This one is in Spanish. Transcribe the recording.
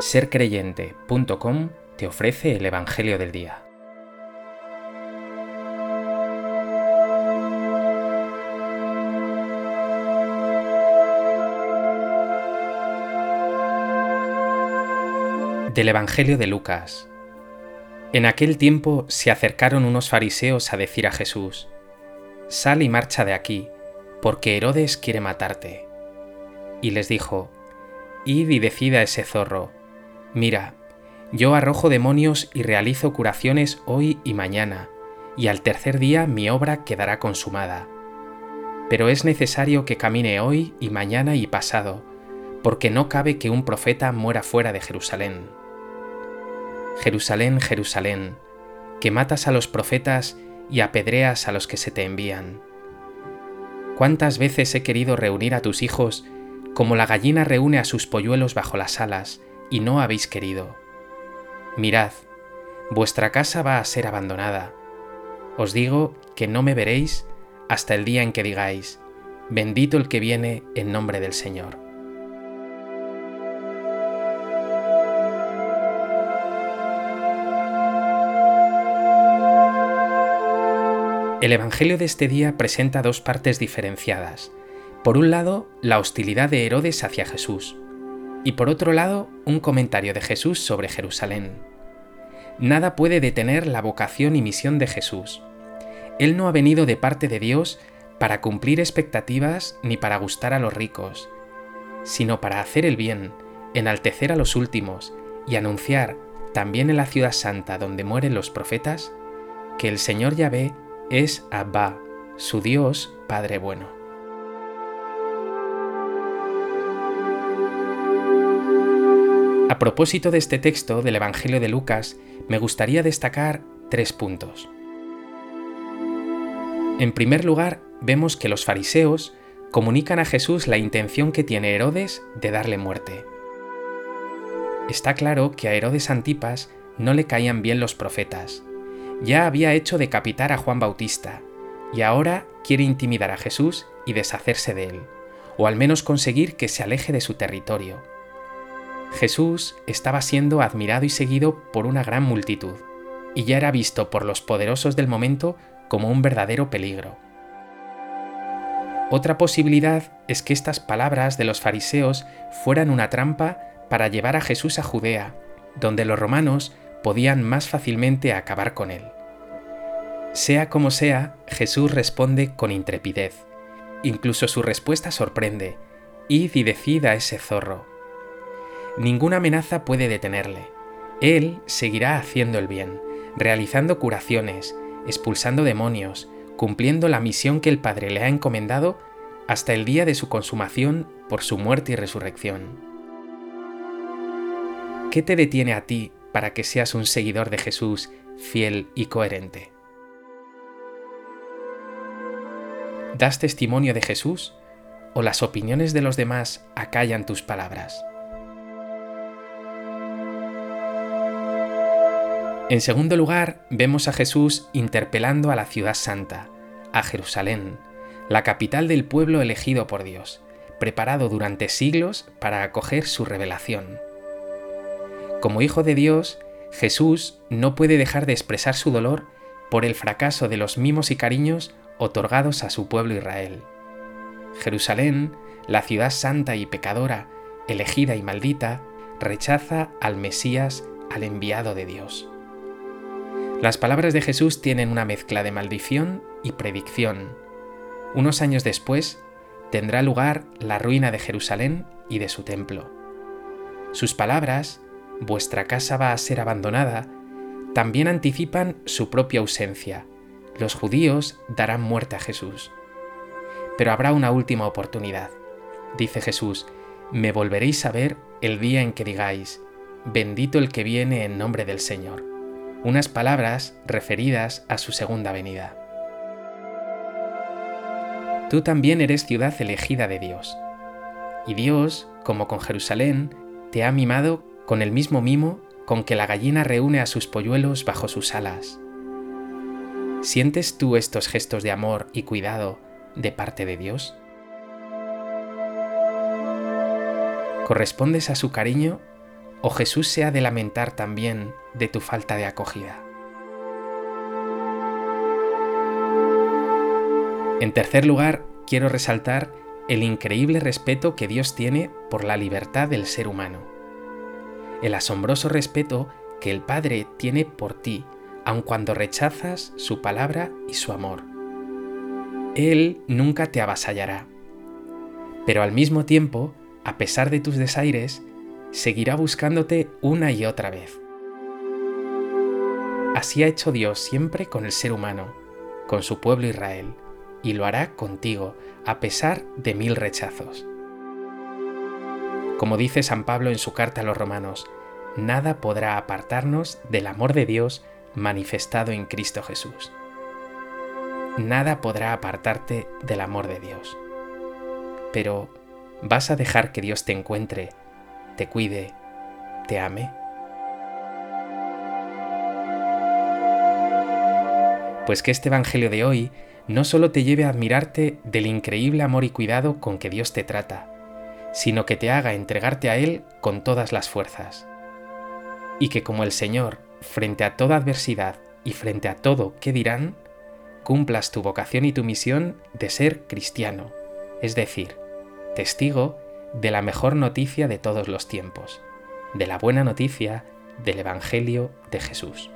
sercreyente.com te ofrece el Evangelio del Día. Del Evangelio de Lucas. En aquel tiempo se acercaron unos fariseos a decir a Jesús, Sal y marcha de aquí, porque Herodes quiere matarte. Y les dijo, Id y decida ese zorro, Mira, yo arrojo demonios y realizo curaciones hoy y mañana, y al tercer día mi obra quedará consumada. Pero es necesario que camine hoy y mañana y pasado, porque no cabe que un profeta muera fuera de Jerusalén. Jerusalén, Jerusalén, que matas a los profetas y apedreas a los que se te envían. ¿Cuántas veces he querido reunir a tus hijos como la gallina reúne a sus polluelos bajo las alas, y no habéis querido. Mirad, vuestra casa va a ser abandonada. Os digo que no me veréis hasta el día en que digáis, bendito el que viene en nombre del Señor. El Evangelio de este día presenta dos partes diferenciadas. Por un lado, la hostilidad de Herodes hacia Jesús, y por otro lado, un comentario de Jesús sobre Jerusalén. Nada puede detener la vocación y misión de Jesús. Él no ha venido de parte de Dios para cumplir expectativas ni para gustar a los ricos, sino para hacer el bien, enaltecer a los últimos y anunciar, también en la ciudad santa donde mueren los profetas, que el Señor Yahvé es Abba, su Dios Padre bueno. Propósito de este texto del Evangelio de Lucas, me gustaría destacar tres puntos. En primer lugar, vemos que los fariseos comunican a Jesús la intención que tiene Herodes de darle muerte. Está claro que a Herodes Antipas no le caían bien los profetas. Ya había hecho decapitar a Juan Bautista, y ahora quiere intimidar a Jesús y deshacerse de él, o al menos conseguir que se aleje de su territorio. Jesús estaba siendo admirado y seguido por una gran multitud, y ya era visto por los poderosos del momento como un verdadero peligro. Otra posibilidad es que estas palabras de los fariseos fueran una trampa para llevar a Jesús a Judea, donde los romanos podían más fácilmente acabar con él. Sea como sea, Jesús responde con intrepidez. Incluso su respuesta sorprende. Id y decid a ese zorro. Ninguna amenaza puede detenerle. Él seguirá haciendo el bien, realizando curaciones, expulsando demonios, cumpliendo la misión que el Padre le ha encomendado hasta el día de su consumación por su muerte y resurrección. ¿Qué te detiene a ti para que seas un seguidor de Jesús fiel y coherente? ¿Das testimonio de Jesús o las opiniones de los demás acallan tus palabras? En segundo lugar, vemos a Jesús interpelando a la ciudad santa, a Jerusalén, la capital del pueblo elegido por Dios, preparado durante siglos para acoger su revelación. Como Hijo de Dios, Jesús no puede dejar de expresar su dolor por el fracaso de los mimos y cariños otorgados a su pueblo Israel. Jerusalén, la ciudad santa y pecadora, elegida y maldita, rechaza al Mesías, al enviado de Dios. Las palabras de Jesús tienen una mezcla de maldición y predicción. Unos años después tendrá lugar la ruina de Jerusalén y de su templo. Sus palabras, vuestra casa va a ser abandonada, también anticipan su propia ausencia. Los judíos darán muerte a Jesús. Pero habrá una última oportunidad. Dice Jesús, me volveréis a ver el día en que digáis, bendito el que viene en nombre del Señor unas palabras referidas a su segunda venida. Tú también eres ciudad elegida de Dios. Y Dios, como con Jerusalén, te ha mimado con el mismo mimo con que la gallina reúne a sus polluelos bajo sus alas. ¿Sientes tú estos gestos de amor y cuidado de parte de Dios? ¿Correspondes a su cariño ¿O Jesús se ha de lamentar también de tu falta de acogida? En tercer lugar, quiero resaltar el increíble respeto que Dios tiene por la libertad del ser humano. El asombroso respeto que el Padre tiene por ti, aun cuando rechazas su palabra y su amor. Él nunca te avasallará, pero al mismo tiempo, a pesar de tus desaires, seguirá buscándote una y otra vez. Así ha hecho Dios siempre con el ser humano, con su pueblo Israel, y lo hará contigo, a pesar de mil rechazos. Como dice San Pablo en su carta a los romanos, nada podrá apartarnos del amor de Dios manifestado en Cristo Jesús. Nada podrá apartarte del amor de Dios. Pero, ¿vas a dejar que Dios te encuentre, te cuide, te ame? Pues que este Evangelio de hoy no solo te lleve a admirarte del increíble amor y cuidado con que Dios te trata, sino que te haga entregarte a Él con todas las fuerzas. Y que como el Señor, frente a toda adversidad y frente a todo que dirán, cumplas tu vocación y tu misión de ser cristiano, es decir, testigo de la mejor noticia de todos los tiempos, de la buena noticia del Evangelio de Jesús.